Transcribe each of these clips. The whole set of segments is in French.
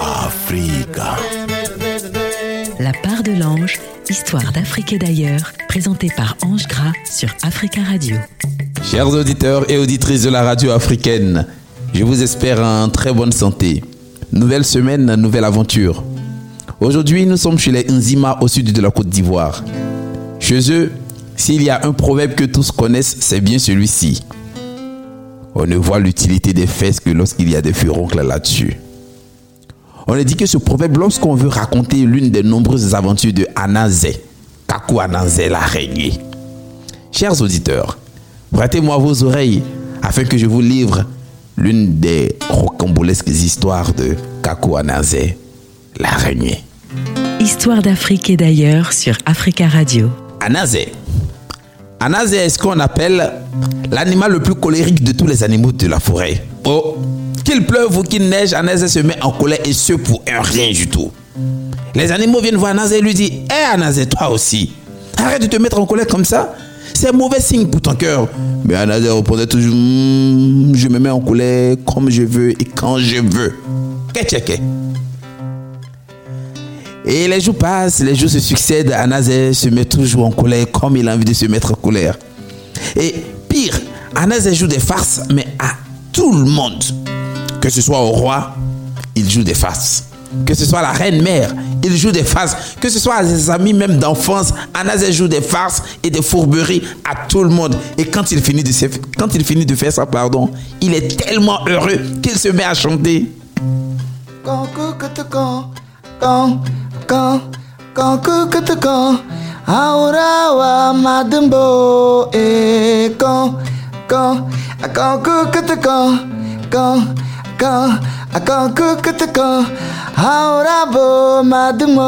Africa. La part de l'ange, histoire d'Afrique et d'ailleurs, présentée par Ange Gras sur Africa Radio. Chers auditeurs et auditrices de la radio africaine, je vous espère en très bonne santé. Nouvelle semaine, nouvelle aventure. Aujourd'hui, nous sommes chez les Nzima au sud de la Côte d'Ivoire. Chez eux, s'il y a un proverbe que tous connaissent, c'est bien celui-ci. On ne voit l'utilité des fesses que lorsqu'il y a des furoncles là-dessus. On a dit que ce proverbe, lorsqu'on veut raconter l'une des nombreuses aventures de Anazé, Kakou Anazé l'araignée. Chers auditeurs, prêtez-moi vos oreilles afin que je vous livre l'une des rocambolesques histoires de Kakou Anazé l'araignée. Histoire d'Afrique et d'ailleurs sur Africa Radio. Anazé. Anazé est ce qu'on appelle l'animal le plus colérique de tous les animaux de la forêt? Oh, qu'il pleuve ou qu'il neige, Anazé se met en colère et ce pour un rien du tout. Les animaux viennent voir Anazé et lui disent Hé Anazé, toi aussi, arrête de te mettre en colère comme ça. C'est un mauvais signe pour ton cœur. Mais Anazé répondait toujours Hmm, Je me mets en colère comme je veux et quand je veux. Qu'est-ce que et les jours passent, les jours se succèdent. Anazé se met toujours en colère comme il a envie de se mettre en colère. Et pire, Anazé joue des farces, mais à tout le monde. Que ce soit au roi, il joue des farces. Que ce soit la reine mère, il joue des farces. Que ce soit à ses amis même d'enfance, Anazé joue des farces et des fourberies à tout le monde. Et quand il finit de, se- quand il finit de faire ça, pardon, il est tellement heureux qu'il se met à chanter. Quand quand quand quand, quand quand, quand, quand, quand quand, quand, quand, quand quand, aurabo madembo.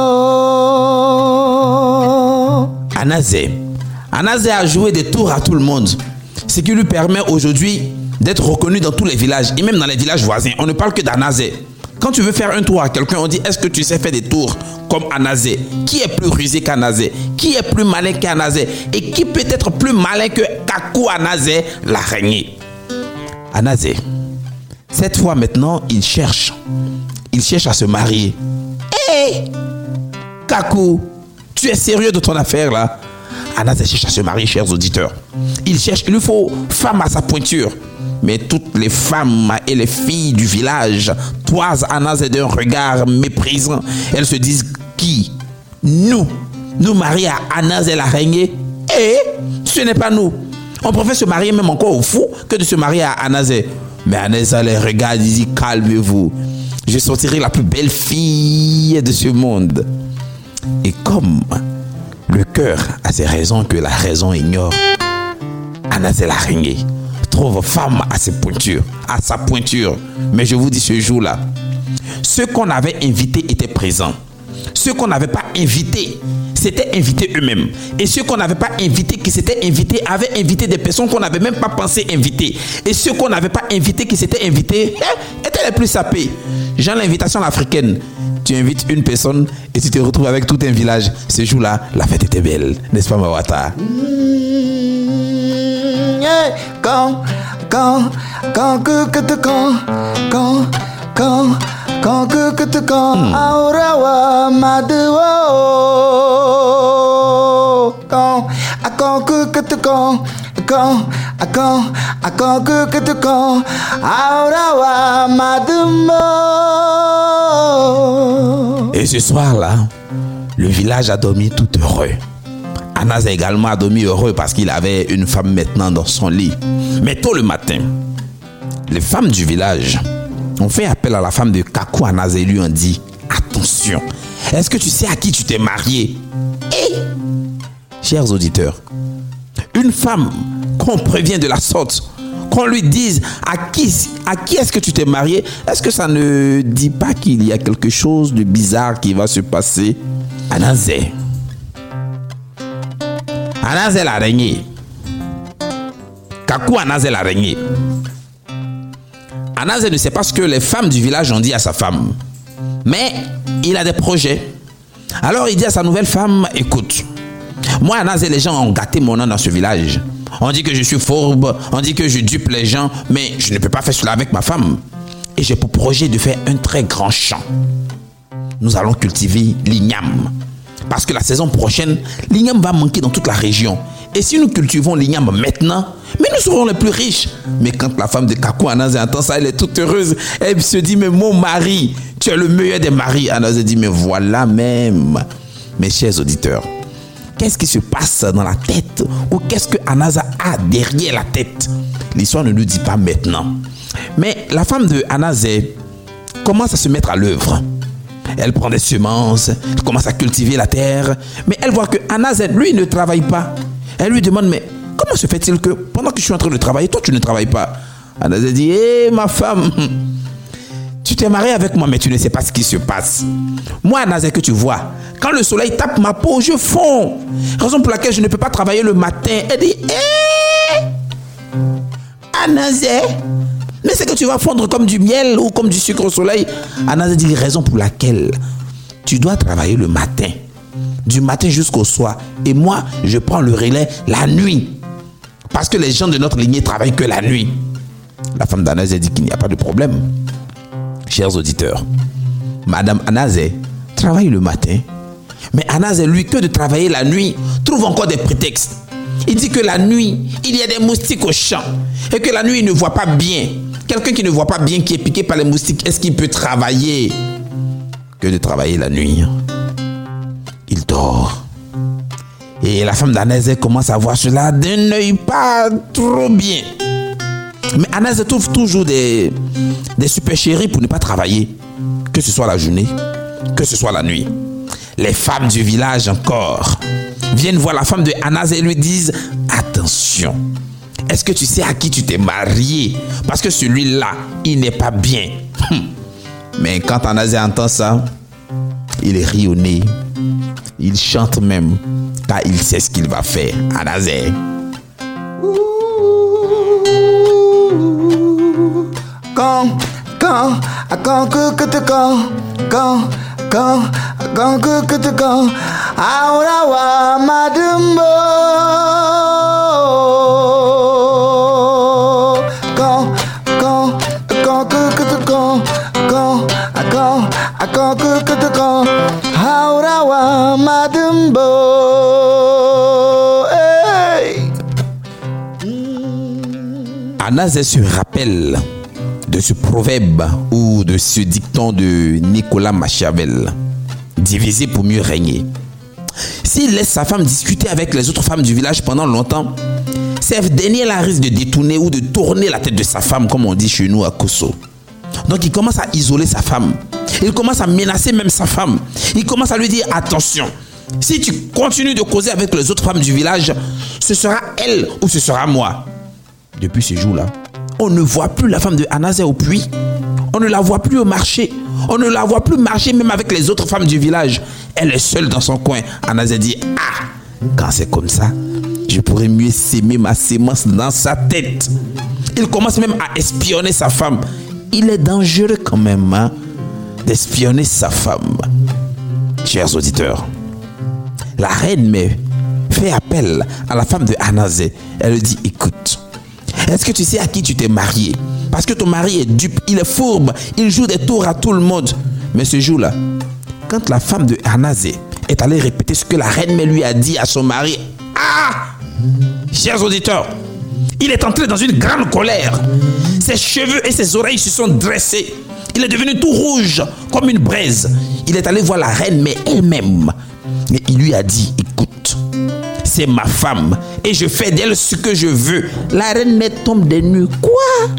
Anazé. Anazé a joué des tours à tout le monde, ce qui lui permet aujourd'hui d'être reconnu dans tous les villages et même dans les villages voisins. On ne parle que d'Anazé. Quand tu veux faire un tour à quelqu'un, on dit Est-ce que tu sais faire des tours comme Anazé Qui est plus rusé qu'Anazé Qui est plus malin qu'Anazé Et qui peut être plus malin que Kakou Anazé, l'araignée Anazé. Cette fois maintenant, il cherche. Il cherche à se marier. Hé Kakou, tu es sérieux de ton affaire là? Anazé cherche à se marier, chers auditeurs. Il cherche, il lui faut femme à sa pointure. Mais toutes les femmes et les filles du village toisent Anazé d'un regard méprisant. Elles se disent qui? Nous Nous marier à Anazé l'araignée Et ce n'est pas nous. On préfère se marier même encore au fou que de se marier à Anazé. Mais Anazé les regarde et dit calmez-vous. Je sortirai la plus belle fille de ce monde. Et comme le cœur a ses raisons que la raison ignore, Anazé l'araignée femme à ses pointures, à sa pointure. Mais je vous dis ce jour-là, ceux qu'on avait invités étaient présents. Ceux qu'on n'avait pas invités s'étaient invités eux-mêmes. Et ceux qu'on n'avait pas invités, qui s'étaient invités, avaient invité des personnes qu'on n'avait même pas pensé inviter. Et ceux qu'on n'avait pas invités, qui s'étaient invités, eh, étaient les plus sapés. Genre l'invitation africaine. Tu invites une personne et tu te retrouves avec tout un village. Ce jour-là, la fête était belle. N'est-ce pas, Mawata? Yeah, quand, quand, quand, que, que, quand, quand, quand, quand, que, que, quand, aurawa madwo, quand, à quand, que, que, quand, quand, à quand, à quand, que, que, quand, aurawa. Et ce soir-là, le village a dormi tout heureux. Anas également a dormi heureux parce qu'il avait une femme maintenant dans son lit. Mais tôt le matin, les femmes du village ont fait appel à la femme de Kakou Anas et lui ont dit Attention, est-ce que tu sais à qui tu t'es marié? Et, chers auditeurs, une femme qu'on prévient de la sorte, qu'on lui dise à qui, à est-ce que tu t'es marié, est-ce que ça ne dit pas qu'il y a quelque chose de bizarre qui va se passer? Anazé. Anazé l'araignée. Kakou Anazé l'araignée. Anazé ne sait pas ce que les femmes du village ont dit à sa femme. Mais il a des projets. Alors il dit à sa nouvelle femme, écoute, moi Anazé, les gens ont gâté mon nom dans ce village. On dit que je suis fourbe, on dit que je dupe les gens, mais je ne peux pas faire cela avec ma femme. Et j'ai pour projet de faire un très grand champ. Nous allons cultiver l'igname. Parce que la saison prochaine, l'igname va manquer dans toute la région. Et si nous cultivons l'igname maintenant, mais nous serons les plus riches. Mais quand la femme de Kakou Anaz entend ça, elle est toute heureuse. Elle se dit, mais mon mari, tu es le meilleur des maris. Anaz dit, mais voilà même. Mes chers auditeurs, qu'est-ce qui se passe dans la tête ou qu'est-ce que Anaza a derrière la tête? L'histoire ne nous dit pas maintenant. Mais la femme de Anazé commence à se mettre à l'œuvre? Elle prend des semences, elle commence à cultiver la terre, mais elle voit que Anazé, lui, ne travaille pas. Elle lui demande, mais comment se fait-il que pendant que je suis en train de travailler, toi, tu ne travailles pas? Anazé dit, hé, ma femme, tu t'es marié avec moi, mais tu ne sais pas ce qui se passe. Moi, Anazé, que tu vois, quand le soleil tape ma peau, je fonds. Raison pour laquelle je ne peux pas travailler le matin. Elle dit, hé, Anazé, mais c'est que tu vas fondre comme du miel ou comme du sucre au soleil. Anazé dit, raison pour laquelle tu dois travailler le matin, du matin jusqu'au soir. Et moi, je prends le relais la nuit. Parce que les gens de notre lignée travaillent que la nuit. La femme d'Anazé dit qu'il n'y a pas de problème. Chers auditeurs, Madame Anazé travaille le matin, mais Anazé, lui, que de travailler la nuit, trouve encore des prétextes. Il dit que la nuit, il y a des moustiques au champ et que la nuit, il ne voit pas bien. Quelqu'un qui ne voit pas bien, qui est piqué par les moustiques, est-ce qu'il peut travailler? Que de travailler la nuit. Il dort. Et la femme d'Anazé commence à voir cela d'un œil pas trop bien. Mais Anazé trouve toujours des, des supercheries pour ne pas travailler, que ce soit la journée, que ce soit la nuit. Les femmes du village encore viennent voir la femme de Anazé et lui disent Attention, est-ce que tu sais à qui tu t'es marié? Parce que celui-là, il n'est pas bien. Hum. Mais quand Anazé entend ça, il rit au nez. Il chante même, car il sait ce qu'il va faire. Anazé. Quand, quand, à quand que que te quand, quand, quand, à quand que que te quand, ahora wa madumbo. À quand que que te quand, ahora wa madumbo. Hey. Anazé se rappelle de ce proverbe ou de ce dicton de Nicolas Machiavel. Diviser pour mieux régner. S'il laisse sa femme discuter avec les autres femmes du village pendant longtemps, cette dernière risque de détourner ou de tourner la tête de sa femme, comme on dit chez nous à Koso. Donc il commence à isoler sa femme. Il commence à menacer même sa femme. Il commence à lui dire attention. Si tu continues de causer avec les autres femmes du village, ce sera elle ou ce sera moi. Depuis ce jour-là, on ne voit plus la femme de Anazé au puits. On ne la voit plus au marché. On ne la voit plus marcher même avec les autres femmes du village. Elle est seule dans son coin. Anazé dit Ah, quand c'est comme ça, je pourrais mieux s'aimer ma sémence dans sa tête. Il commence même à espionner sa femme. Il est dangereux quand même hein, d'espionner sa femme. Chers auditeurs, la reine mais fait appel à la femme de Anazé. Elle lui dit Écoute, est-ce que tu sais à qui tu t'es marié? Parce que ton mari est dupe, il est fourbe, il joue des tours à tout le monde. Mais ce jour-là, quand la femme de Anazé est allée répéter ce que la reine mais lui a dit à son mari, ah Chers auditeurs, il est entré dans une grande colère. Ses cheveux et ses oreilles se sont dressés. Il est devenu tout rouge, comme une braise. Il est allé voir la reine, mais elle-même. Et il lui a dit, écoute, c'est ma femme et je fais d'elle ce que je veux. La reine mais tombe des nues. Quoi?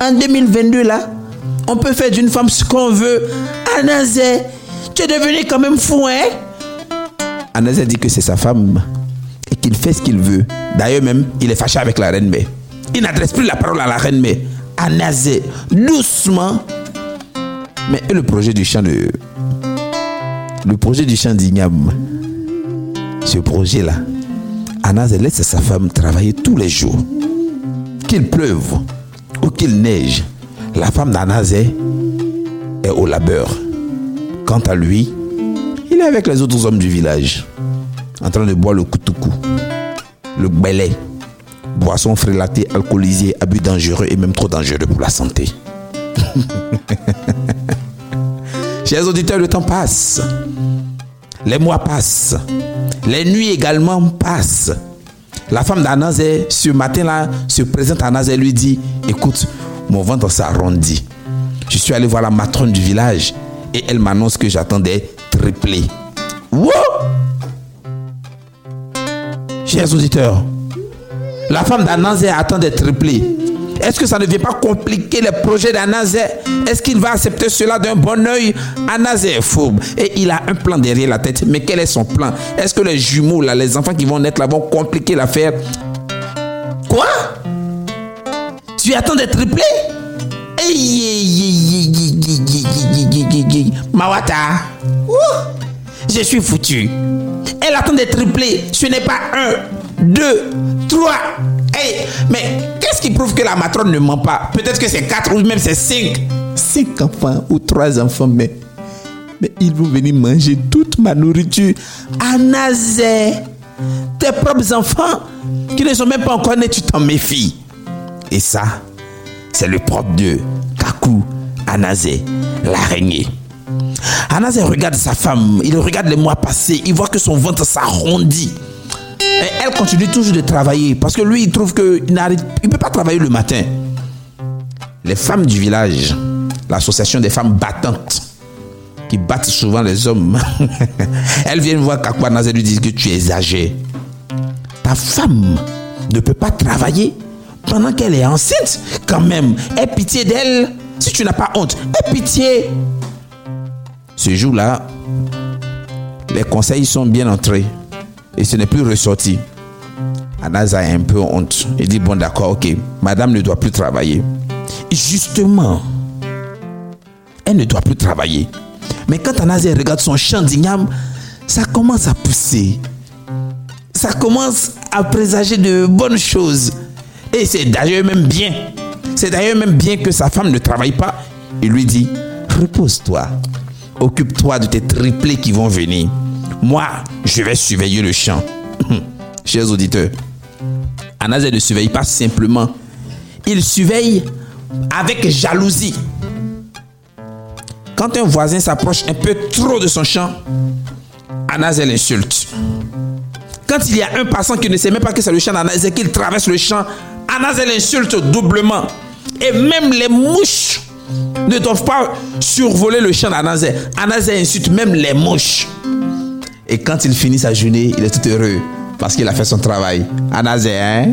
En 2022 là, on peut faire d'une femme ce qu'on veut. Anazé, tu es devenu quand même fou, hein? Anazé dit que c'est sa femme et qu'il fait ce qu'il veut. D'ailleurs même, il est fâché avec la reine mais. Il n'adresse plus la parole à la reine mais. Anazé, doucement. Mais le projet du chant de... Le projet du chant d'Ignam ce projet-là, Anas laisse sa femme travailler tous les jours. Qu'il pleuve ou qu'il neige, la femme d'Anas est au labeur. Quant à lui, il est avec les autres hommes du village, en train de boire le koutoukou, le gbélé, boissons frélatées, alcoolisées, abus dangereux et même trop dangereux pour la santé. Chers auditeurs, le temps passe. Les mois passent. Les nuits également passent. La femme d'Anazé, ce matin-là, se présente à Anazé et lui dit Écoute, mon ventre s'arrondit. Je suis allé voir la matrone du village et elle m'annonce que j'attendais triplé. Wow! Chers auditeurs, la femme d'Anazé attend d'être triplé. Est-ce que ça ne vient pas compliquer les projets d'Anazé Est-ce qu'il va accepter cela d'un bon oeil Anazé est fourbe et il a un plan derrière la tête. Mais quel est son plan Est-ce que les jumeaux, là, les enfants qui vont naître là, vont compliquer l'affaire Quoi Tu attends d'être triplé Mawata, je suis foutu. Elle attend d'être triplé. Ce n'est pas un, deux, trois. Mais qu'est-ce qui prouve que la matrone ne ment pas? Peut-être que c'est quatre ou même c'est cinq. Enfants ou trois enfants, mais, mais ils vont venir manger toute ma nourriture. Anazé, tes propres enfants qui ne sont même pas encore nés, tu t'en méfies. Et ça, c'est le propre de Kaku Anazé, l'araignée. Anazé regarde sa femme, il regarde les mois passés, il voit que son ventre s'arrondit. Et elle continue toujours de travailler parce que lui, il trouve qu'il ne peut pas travailler le matin. Les femmes du village, l'association des femmes battantes, qui battent souvent les hommes, elles viennent voir Kaku Anazé et lui disent que tu exagères. Ta femme ne peut pas travailler pendant qu'elle est enceinte, quand même, aie pitié d'elle. Si tu n'as pas honte, aie pitié. Ce jour-là, les conseils sont bien entrés et ce n'est plus ressorti. Anaza a un peu honte. Il dit, bon d'accord, ok, madame ne doit plus travailler. justement, elle ne doit plus travailler. Mais quand Anaza regarde son champ d'igname, ça commence à pousser. Ça commence à présager de bonnes choses. Et c'est d'ailleurs même bien. C'est d'ailleurs même bien que sa femme ne travaille pas. Il lui dit, repose-toi. Occupe-toi de tes triplés qui vont venir. Moi, je vais surveiller le champ. Chers auditeurs, Anazé ne surveille pas simplement. Il surveille avec jalousie. Quand un voisin s'approche un peu trop de son champ, Anazé l'insulte. Quand il y a un passant qui ne sait même pas que c'est le champ d'Anazé, qu'il traverse le champ, Anazé l'insulte doublement. Et même les mouches ne doivent pas survoler le champ d'Anazé. Anazé insulte même les mouches. Et quand il finit sa journée, il est tout heureux parce qu'il a fait son travail. Anazé, hein?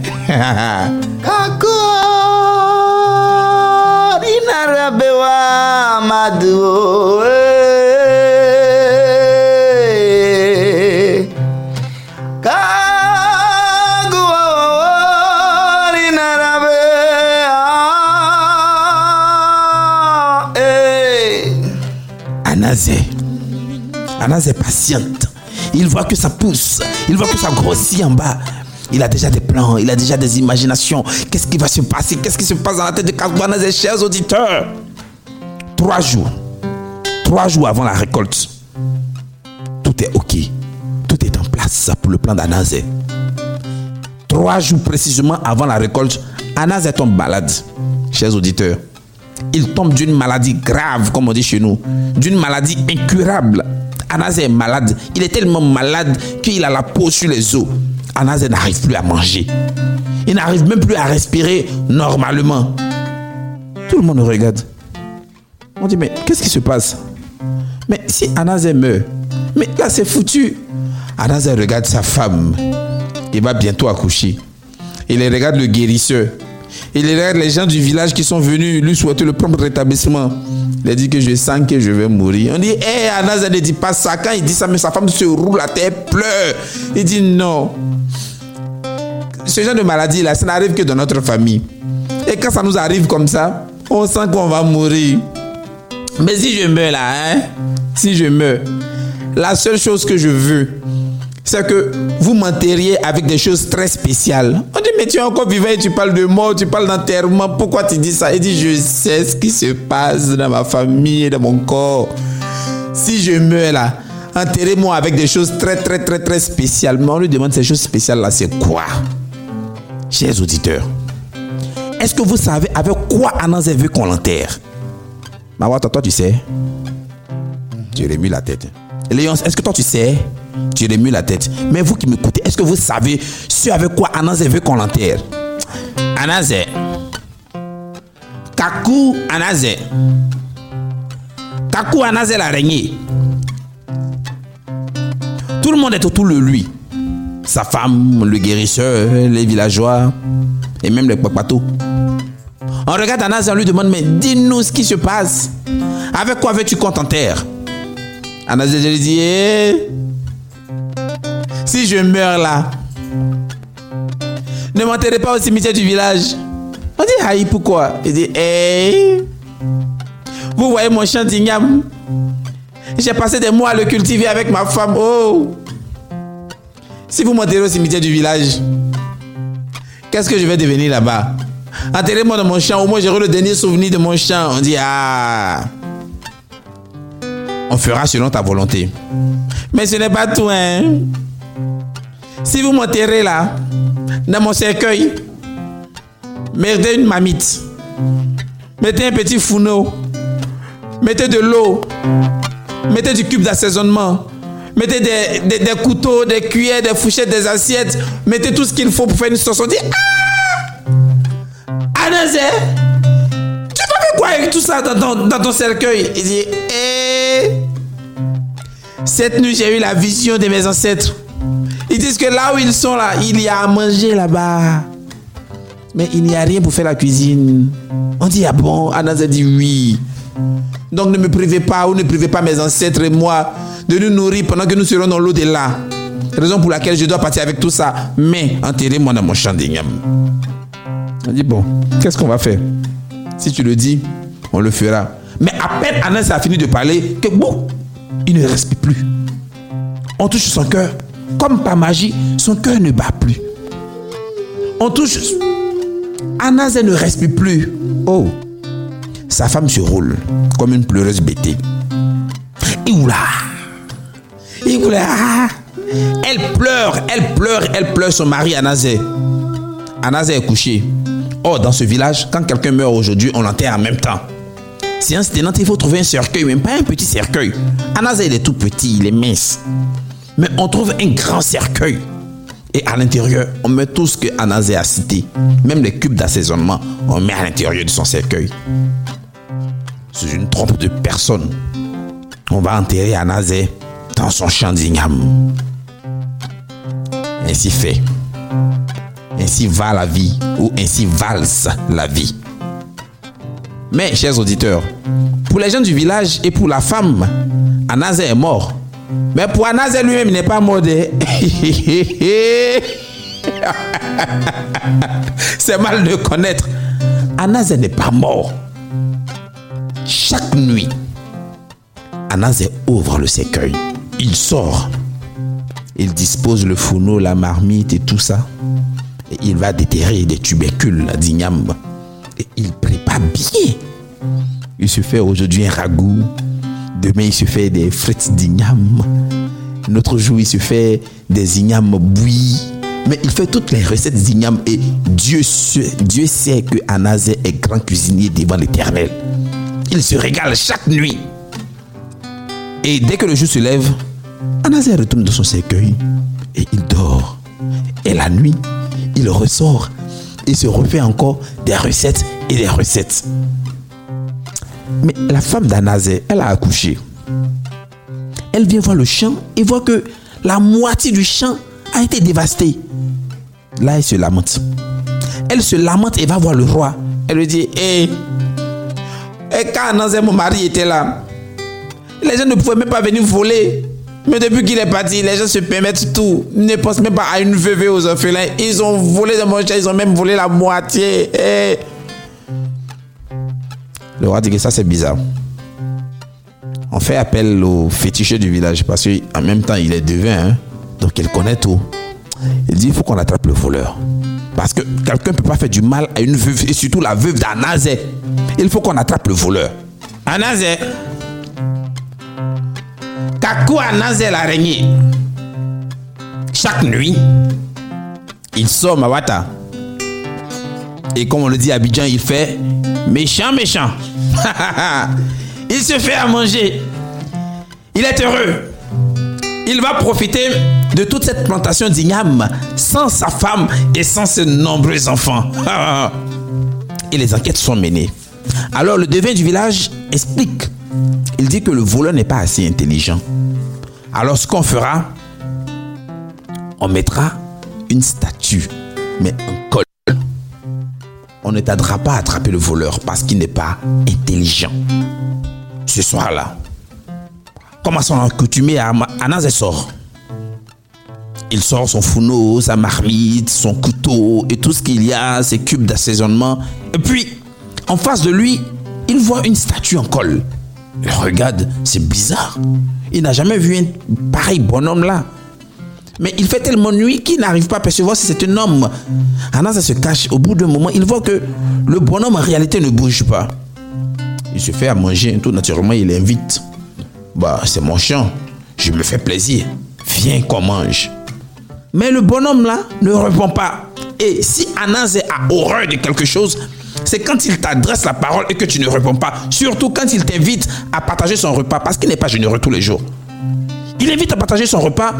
Anazé. Anazé est patiente. Il voit que ça pousse. Il voit que ça grossit en bas. Il a déjà des plans, il a déjà des imaginations. Qu'est-ce qui va se passer? Qu'est-ce qui se passe dans la tête de Anazé, chers auditeurs? Trois jours. Trois jours avant la récolte. Tout est OK. Tout est en place pour le plan d'Anazé. Trois jours précisément avant la récolte, Anazé tombe malade. Chers auditeurs, il tombe d'une maladie grave, comme on dit chez nous, d'une maladie incurable. Anazé est malade. Il est tellement malade qu'il a la peau sur les os. Anazé n'arrive plus à manger. Il n'arrive même plus à respirer normalement. Tout le monde regarde. On dit, mais qu'est-ce qui se passe? Mais si Anazé meurt, mais là c'est foutu. Anazé regarde sa femme. Il va bientôt accoucher. Il regarde le guérisseur. Il regarde les gens du village qui sont venus lui souhaiter le propre rétablissement. Il a dit que je sens que je vais mourir. On dit, hé, hey, Anazé ne dit pas ça. Quand il dit ça, mais sa femme se roule la tête, pleure. Il dit non. Ce genre de maladie là, ça n'arrive que dans notre famille. Et quand ça nous arrive comme ça, on sent qu'on va mourir. Mais si je meurs là, hein, si je meurs, la seule chose que je veux, c'est que vous m'enterriez avec des choses très spéciales. On dit, mais tu es encore vivant et tu parles de mort, tu parles d'enterrement. Pourquoi tu dis ça? Il dit, je sais ce qui se passe dans ma famille dans mon corps. Si je meurs là, enterrez-moi avec des choses très, très, très, très spéciales. Mais on lui demande ces choses spéciales là, c'est quoi? Chers auditeurs, est-ce que vous savez avec quoi Anazé veut qu'on l'enterre? Mawata, toi tu sais Tu remues la tête. Léonce, est-ce que toi tu sais? Tu remues la tête. Mais vous qui m'écoutez, est-ce que vous savez ce avec quoi Anazé veut qu'on l'enterre? Anazé. Kaku Anazé. Kaku Anazé l'araignée. Tout le monde est autour de lui. Sa femme, le guérisseur, les villageois et même les papatos. On regarde Anazé on lui demande Mais dis-nous ce qui se passe. Avec quoi veux-tu qu'on t'enterre? Anazé lui dit Eh, Si je meurs là, ne m'enterrez pas au cimetière du village. On dit Aïe, pourquoi? Il dit Eh, Vous voyez mon champ d'igname J'ai passé des mois à le cultiver avec ma femme. Oh Si vous m'enterrez au cimetière du village, qu'est-ce que je vais devenir là-bas? Enterrez-moi dans mon champ, au moins j'aurai le dernier souvenir de mon champ. On dit Ah On fera selon ta volonté. Mais ce n'est pas tout, hein. Si vous m'enterrez là, dans mon cercueil, mettez une mamite, mettez un petit fourneau, mettez de l'eau, mettez du cube d'assaisonnement, mettez des, couteaux, des cuillères, des fourchettes, des assiettes, mettez tout ce qu'il faut pour faire une sauce. On dit Ah! Anazé, tu vas faire quoi avec tout ça dans dans ton cercueil? Il dit Eh! Cette nuit, j'ai eu la vision de mes ancêtres. Ils disent que là où ils sont là, il y a à manger là-bas. Mais il n'y a rien pour faire la cuisine. On dit, ah bon? Anazé dit oui. Donc ne me privez pas ou ne privez pas mes ancêtres et moi de nous nourrir pendant que nous serons dans l'au-delà. Raison pour laquelle je dois partir avec tout ça. Mais enterrez-moi dans mon champ d'igname. On dit, bon, qu'est-ce qu'on va faire? Si tu le dis, on le fera. Mais à peine Anas a fini de parler que bon, il ne respire plus. On touche son cœur. Comme par magie, son cœur ne bat plus. On touche. Anazé ne respire plus. Oh. Sa femme se roule comme une pleureuse bêtée. Et oula. Et oula. Elle pleure, elle pleure, elle pleure son mari Anazé. Anazé est couché. Or, dans ce village, quand quelqu'un meurt aujourd'hui, on l'enterre en même temps. Séance tenante, il faut trouver un cercueil, même pas un petit cercueil. Anazé, il est tout petit, il est mince. Mais on trouve un grand cercueil. Et à l'intérieur, on met tout ce que Anazé a cité. Même les cubes d'assaisonnement, on met à l'intérieur de son cercueil. C'est une trompe de personnes. On va enterrer Anazé dans son champ d'igname. Ainsi fait. Ainsi va la vie, ou ainsi valse la vie. Mais, chers auditeurs, pour les gens du village et pour la femme, Anazé est mort. Mais pour Anazé lui-même, il n'est pas mort. de- C'est mal de connaître. Anazé n'est pas mort. Chaque nuit, Anazé ouvre le cercueil. Il sort. Il dispose le fourneau, la marmite et tout ça. Et il va déterrer des tubercules d'igname. Et il prépare bien. Il se fait aujourd'hui un ragoût. Demain, il se fait des frites d'igname. L'autre jour, il se fait des ignames bouillis. Mais il fait toutes les recettes d'igname. Et Dieu, sait- Dieu sait que Anazé est grand cuisinier devant l'éternel. Il se régale chaque nuit. Et dès que le jour se lève, Anazé retourne dans son cercueil et il dort. Et la nuit, il ressort et se refait encore des recettes et des recettes. Mais la femme d'Anazé, elle a accouché. Elle vient voir le champ et voit que la moitié du champ a été dévasté. Là, elle se lamente. Elle se lamente et va voir le roi. Elle lui dit, hé, et quand Anazé, mon mari, était là, les gens ne pouvaient même pas venir voler. Mais depuis qu'il est parti, les gens se permettent tout. Ne pensent même pas à une veuve aux orphelins. Ils ont volé de mon champ, ils ont même volé la moitié. Eh. Le roi dit que ça c'est bizarre. On fait appel au féticheur du village parce qu'en même temps il est devin, hein. donc il connaît tout. Il dit il faut qu'on attrape le voleur. Parce que quelqu'un ne peut pas faire du mal à une veuve et surtout la veuve d'Anazé. Il faut qu'on attrape le voleur. Anazé, Kakou Anazé l'araignée. Chaque nuit, il sort Mawata Et comme on le dit à Abidjan, il fait méchant, méchant. il se fait à manger. Il est heureux. Il va profiter de toute cette plantation d'igname sans sa femme et sans ses nombreux enfants. et les enquêtes sont menées. Alors le devin du village explique. Il dit que le voleur n'est pas assez intelligent. Alors ce qu'on fera, on mettra une statue, mais un col. On ne pas à attraper le voleur parce qu'il n'est pas intelligent. Ce soir-là, comme à son accoutumé, Anaz sort? Il sort son fourneau, sa marmite, son couteau et tout ce qu'il y a, ses cubes d'assaisonnement. Et puis, en face de lui, il voit une statue en colle. Il regarde, c'est bizarre. Il n'a jamais vu un pareil bonhomme là. Mais il fait tellement nuit qu'il n'arrive pas à percevoir si c'est un homme. Anaz se cache. Au bout d'un moment, il voit que le bonhomme en réalité ne bouge pas. Il se fait à manger. Tout naturellement, il invite. Bah, c'est mon champ. Je me fais plaisir. Viens qu'on mange. Mais le bonhomme là ne répond pas. Et si Anaz a horreur de quelque chose, c'est quand il t'adresse la parole et que tu ne réponds pas. Surtout quand il t'invite à partager son repas parce qu'il n'est pas généreux tous les jours. Il invite à partager son repas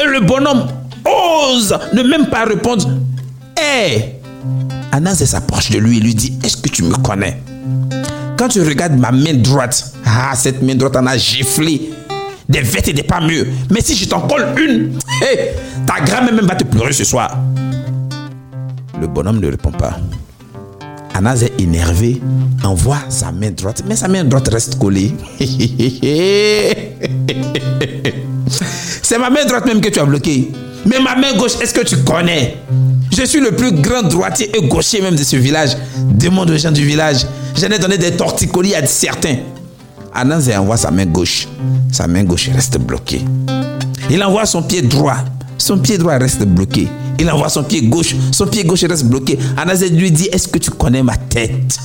et le bonhomme ose ne même pas répondre. Hé Anaz s'approche de lui et lui dit Est-ce que tu me connais? Quand tu regardes ma main droite, ah, cette main droite en a giflé des vêtements et des pas mieux. Mais si je t'en colle une, hé, ta grand-mère même va te pleurer ce soir. Le bonhomme ne répond pas. Anaz est énervé, envoie sa main droite, mais sa main droite reste collée. C'est ma main droite même que tu as bloquée. Mais ma main gauche, est-ce que tu connais? Je suis le plus grand droitier et gaucher même de ce village. Demande aux gens du village. J'en ai donné des torticolis à certains. Anaz envoie sa main gauche. Sa main gauche reste bloquée. Il envoie son pied droit. Son pied droit reste bloqué. Il envoie son pied gauche. Son pied gauche reste bloqué. Anazé lui dit Est-ce que tu connais ma tête?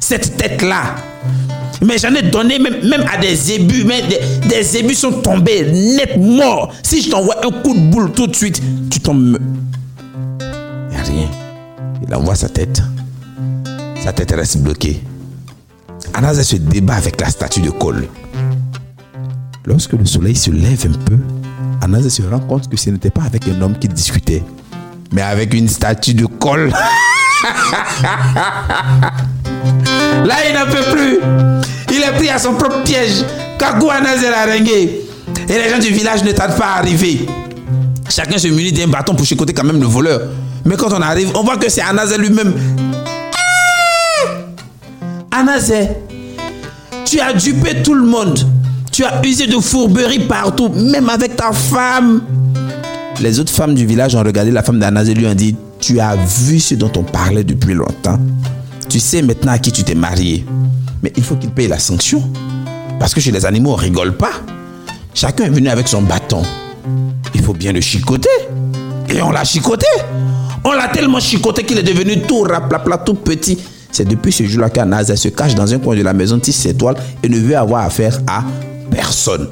Cette tête-là. Mais j'en ai donné même, même à des ébus. Mais des, des ébus sont tombés net morts. Si je t'envoie un coup de boule tout de suite, tu tombes. Il a rien. Il envoie sa tête. Sa tête reste bloquée. Anazé se débat avec la statue de Cole. Lorsque le soleil se lève un peu, Anaz se rend compte que ce n'était pas avec un homme qu'il discutait, mais avec une statue de colle. Là, il n'en peut plus. Il est pris à son propre piège. Et les gens du village ne tardent pas à arriver. Chacun se munit d'un bâton pour chicoter quand même le voleur. Mais quand on arrive, on voit que c'est Anazé lui-même. Anazé, tu as dupé tout le monde. Tu as usé de fourberie partout, même avec ta femme. Les autres femmes du village ont regardé la femme d'Anaz et lui ont dit, tu as vu ce dont on parlait depuis longtemps. Tu sais maintenant à qui tu t'es marié. Mais il faut qu'il paye la sanction. Parce que chez les animaux, on rigole pas. Chacun est venu avec son bâton. Il faut bien le chicoter. Et on l'a chicoté. On l'a tellement chicoté qu'il est devenu tout raplapla, tout petit. C'est depuis ce jour-là qu'Anaz se cache dans un coin de la maison, tisse ses toiles et ne veut avoir affaire à personne.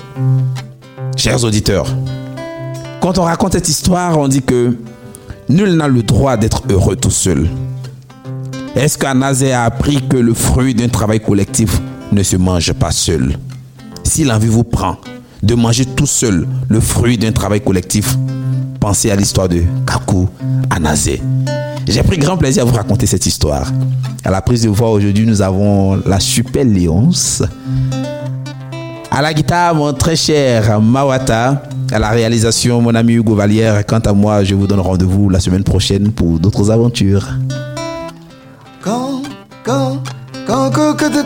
Chers auditeurs, quand on raconte cette histoire, on dit que nul n'a le droit d'être heureux tout seul. Est-ce qu'Anazé a appris que le fruit d'un travail collectif ne se mange pas seul? Si l'envie vous prend de manger tout seul le fruit d'un travail collectif, pensez à l'histoire de Kaku Anazé. J'ai pris grand plaisir à vous raconter cette histoire. À la prise de voix aujourd'hui, nous avons la super Léonce. À la guitare, mon très cher Mawata. À la réalisation, mon ami Hugo Vallière. Quant à moi, je vous donne rendez-vous la semaine prochaine pour d'autres aventures.